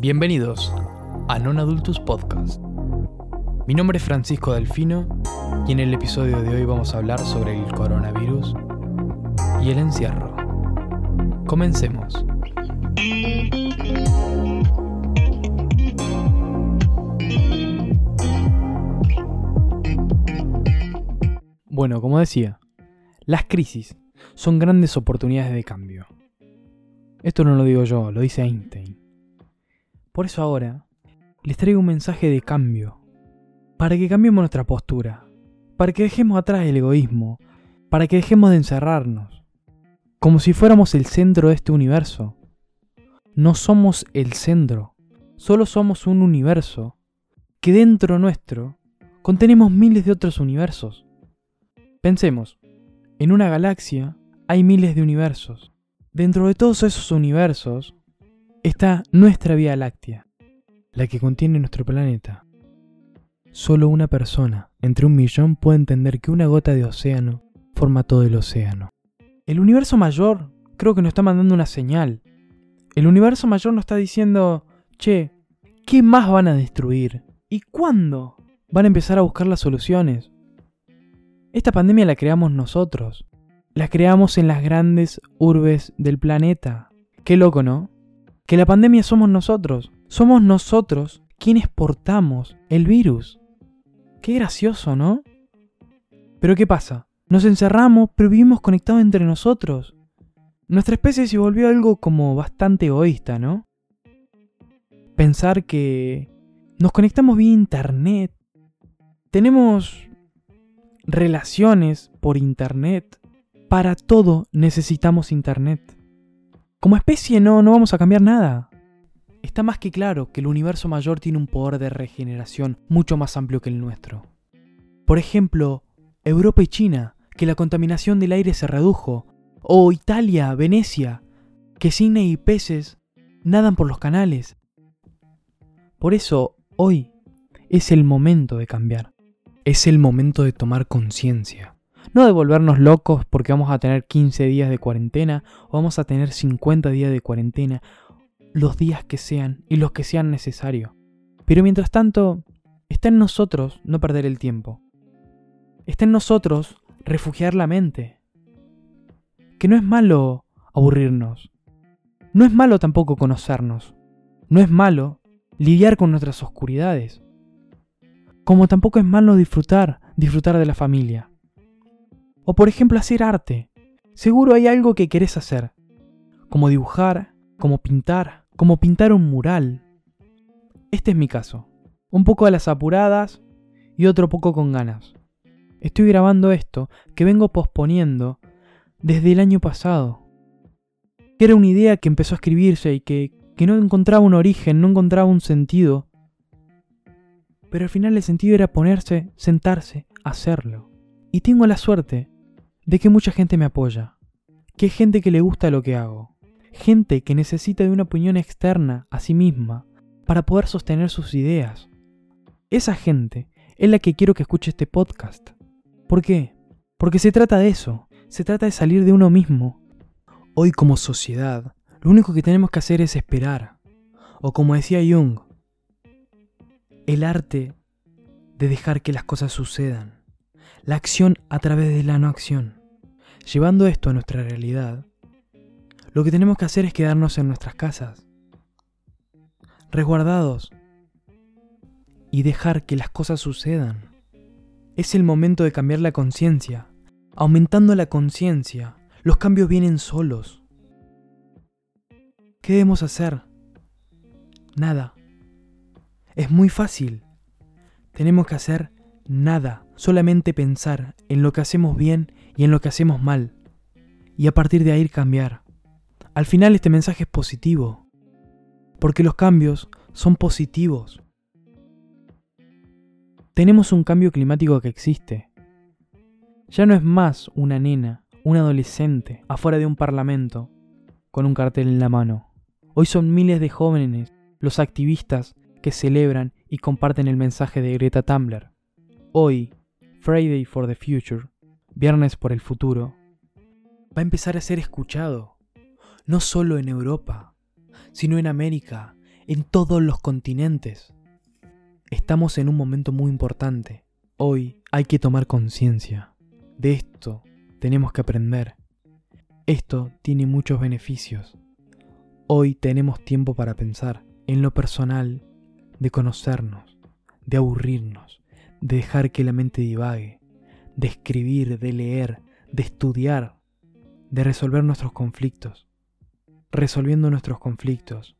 Bienvenidos a Non Adultus Podcast. Mi nombre es Francisco Delfino y en el episodio de hoy vamos a hablar sobre el coronavirus y el encierro. Comencemos. Bueno, como decía, las crisis son grandes oportunidades de cambio. Esto no lo digo yo, lo dice Einstein. Por eso ahora les traigo un mensaje de cambio, para que cambiemos nuestra postura, para que dejemos atrás el egoísmo, para que dejemos de encerrarnos, como si fuéramos el centro de este universo. No somos el centro, solo somos un universo que dentro nuestro contenemos miles de otros universos. Pensemos, en una galaxia hay miles de universos. Dentro de todos esos universos está nuestra Vía Láctea, la que contiene nuestro planeta. Solo una persona entre un millón puede entender que una gota de océano forma todo el océano. El universo mayor creo que nos está mandando una señal. El universo mayor nos está diciendo, che, ¿qué más van a destruir? ¿Y cuándo van a empezar a buscar las soluciones? Esta pandemia la creamos nosotros. La creamos en las grandes urbes del planeta. Qué loco, ¿no? Que la pandemia somos nosotros. Somos nosotros quienes portamos el virus. Qué gracioso, ¿no? Pero ¿qué pasa? Nos encerramos, pero vivimos conectados entre nosotros. Nuestra especie se volvió algo como bastante egoísta, ¿no? Pensar que nos conectamos vía internet. Tenemos relaciones por internet. Para todo necesitamos internet. Como especie no, no vamos a cambiar nada. Está más que claro que el universo mayor tiene un poder de regeneración mucho más amplio que el nuestro. Por ejemplo, Europa y China, que la contaminación del aire se redujo, o Italia, Venecia, que cine y peces nadan por los canales. Por eso, hoy es el momento de cambiar. Es el momento de tomar conciencia. No de volvernos locos porque vamos a tener 15 días de cuarentena o vamos a tener 50 días de cuarentena, los días que sean y los que sean necesarios. Pero mientras tanto, está en nosotros no perder el tiempo. Está en nosotros refugiar la mente. Que no es malo aburrirnos. No es malo tampoco conocernos. No es malo lidiar con nuestras oscuridades. Como tampoco es malo disfrutar, disfrutar de la familia. O por ejemplo hacer arte. Seguro hay algo que querés hacer. Como dibujar, como pintar, como pintar un mural. Este es mi caso. Un poco a las apuradas y otro poco con ganas. Estoy grabando esto que vengo posponiendo desde el año pasado. Era una idea que empezó a escribirse y que, que no encontraba un origen, no encontraba un sentido. Pero al final el sentido era ponerse, sentarse, hacerlo. Y tengo la suerte de que mucha gente me apoya, que gente que le gusta lo que hago, gente que necesita de una opinión externa a sí misma para poder sostener sus ideas. Esa gente es la que quiero que escuche este podcast. ¿Por qué? Porque se trata de eso, se trata de salir de uno mismo. Hoy como sociedad, lo único que tenemos que hacer es esperar. O como decía Jung, el arte de dejar que las cosas sucedan. La acción a través de la no acción. Llevando esto a nuestra realidad, lo que tenemos que hacer es quedarnos en nuestras casas, resguardados, y dejar que las cosas sucedan. Es el momento de cambiar la conciencia. Aumentando la conciencia, los cambios vienen solos. ¿Qué debemos hacer? Nada. Es muy fácil. Tenemos que hacer nada, solamente pensar en lo que hacemos bien y en lo que hacemos mal, y a partir de ahí cambiar. Al final este mensaje es positivo, porque los cambios son positivos. Tenemos un cambio climático que existe. Ya no es más una nena, un adolescente, afuera de un parlamento, con un cartel en la mano. Hoy son miles de jóvenes, los activistas, que celebran y comparten el mensaje de Greta Thunberg. Hoy, Friday for the Future, Viernes por el Futuro, va a empezar a ser escuchado, no solo en Europa, sino en América, en todos los continentes. Estamos en un momento muy importante. Hoy hay que tomar conciencia. De esto tenemos que aprender. Esto tiene muchos beneficios. Hoy tenemos tiempo para pensar en lo personal, de conocernos, de aburrirnos, de dejar que la mente divague, de escribir, de leer, de estudiar, de resolver nuestros conflictos. Resolviendo nuestros conflictos,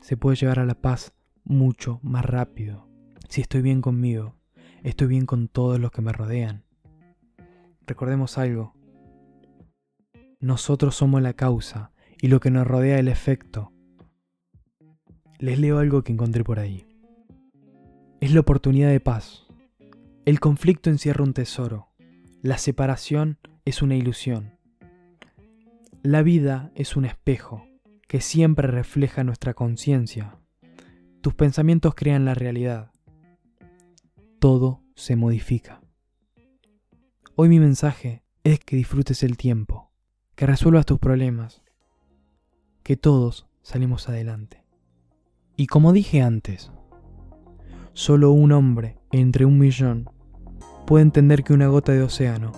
se puede llegar a la paz mucho más rápido. Si estoy bien conmigo, estoy bien con todos los que me rodean. Recordemos algo. Nosotros somos la causa y lo que nos rodea el efecto. Les leo algo que encontré por ahí. Es la oportunidad de paz. El conflicto encierra un tesoro. La separación es una ilusión. La vida es un espejo que siempre refleja nuestra conciencia. Tus pensamientos crean la realidad. Todo se modifica. Hoy mi mensaje es que disfrutes el tiempo, que resuelvas tus problemas, que todos salimos adelante. Y como dije antes, solo un hombre entre un millón puede entender que una gota de océano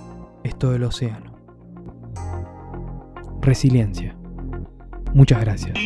es todo el océano. Resiliencia. Muchas gracias.